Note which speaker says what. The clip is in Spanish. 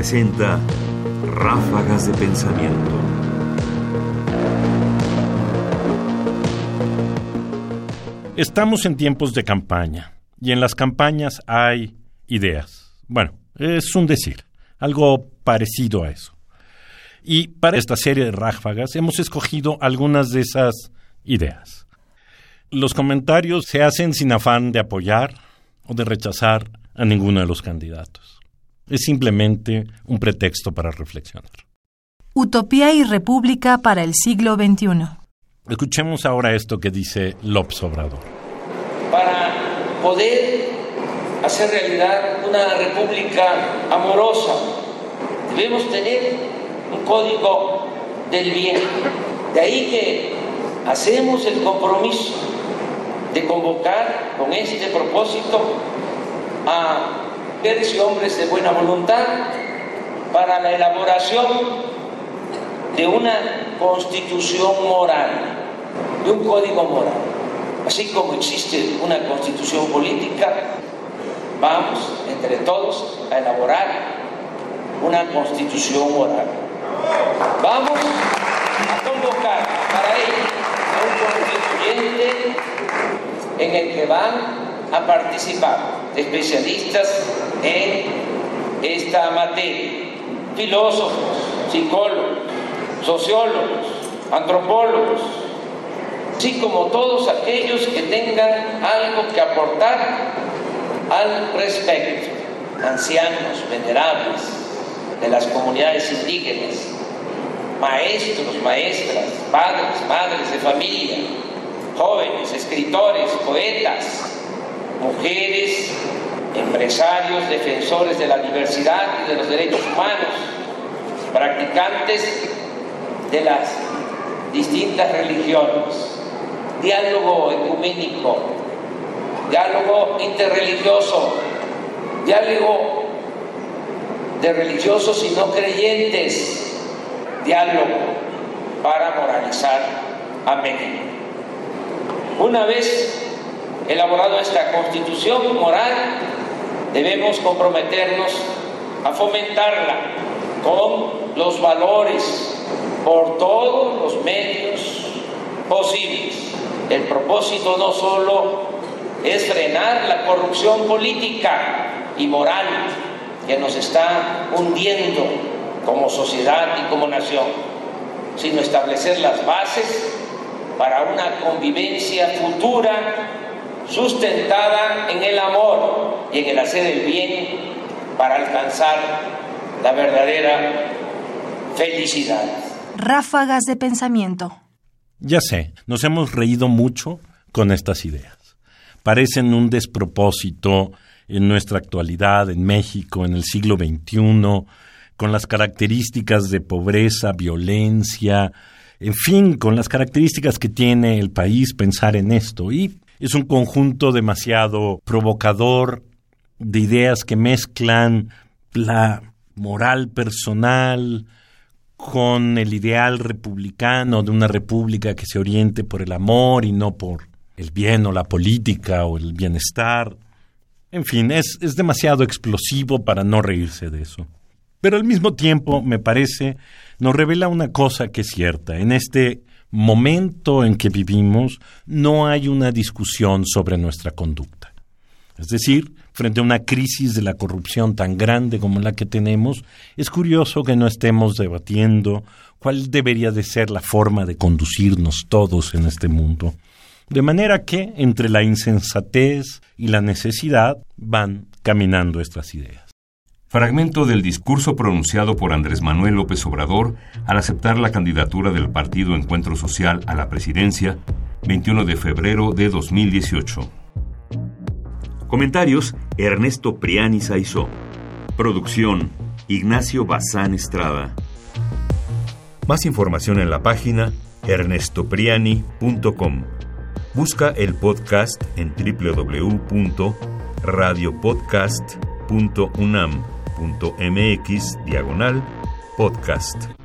Speaker 1: presenta Ráfagas de Pensamiento.
Speaker 2: Estamos en tiempos de campaña y en las campañas hay ideas. Bueno, es un decir, algo parecido a eso. Y para esta serie de ráfagas hemos escogido algunas de esas ideas. Los comentarios se hacen sin afán de apoyar o de rechazar a ninguno de los candidatos. Es simplemente un pretexto para reflexionar.
Speaker 3: Utopía y República para el siglo XXI.
Speaker 2: Escuchemos ahora esto que dice López Obrador.
Speaker 4: Para poder hacer realidad una república amorosa, debemos tener un código del bien. De ahí que hacemos el compromiso de convocar con este propósito a mujeres y hombres de buena voluntad para la elaboración de una constitución moral, de un código moral. Así como existe una constitución política, vamos entre todos a elaborar una constitución moral. Vamos a convocar para ello a un constituyente en el que van a participar especialistas en esta materia, filósofos, psicólogos, sociólogos, antropólogos, así como todos aquellos que tengan algo que aportar al respecto, ancianos, venerables de las comunidades indígenas, maestros, maestras, padres, madres de familia, jóvenes, escritores, poetas, mujeres, empresarios, defensores de la diversidad y de los derechos humanos, practicantes de las distintas religiones, diálogo ecuménico, diálogo interreligioso, diálogo de religiosos y no creyentes, diálogo para moralizar a México. Una vez elaborado esta constitución moral, debemos comprometernos a fomentarla con los valores por todos los medios posibles. El propósito no solo es frenar la corrupción política y moral que nos está hundiendo como sociedad y como nación, sino establecer las bases para una convivencia futura sustentada en el amor y en el hacer el bien para alcanzar la verdadera felicidad.
Speaker 3: Ráfagas de pensamiento.
Speaker 2: Ya sé, nos hemos reído mucho con estas ideas. Parecen un despropósito en nuestra actualidad, en México, en el siglo XXI, con las características de pobreza, violencia, en fin, con las características que tiene el país pensar en esto. Y es un conjunto demasiado provocador de ideas que mezclan la moral personal con el ideal republicano de una república que se oriente por el amor y no por el bien o la política o el bienestar. En fin, es, es demasiado explosivo para no reírse de eso. Pero al mismo tiempo, me parece, nos revela una cosa que es cierta. En este momento en que vivimos no hay una discusión sobre nuestra conducta. Es decir, frente a una crisis de la corrupción tan grande como la que tenemos, es curioso que no estemos debatiendo cuál debería de ser la forma de conducirnos todos en este mundo. De manera que entre la insensatez y la necesidad van caminando estas ideas.
Speaker 1: Fragmento del discurso pronunciado por Andrés Manuel López Obrador al aceptar la candidatura del Partido Encuentro Social a la presidencia, 21 de febrero de 2018. Comentarios: Ernesto Priani Saizó. Producción: Ignacio Bazán Estrada. Más información en la página ernestopriani.com. Busca el podcast en www.radiopodcast.unam mx diagonal podcast.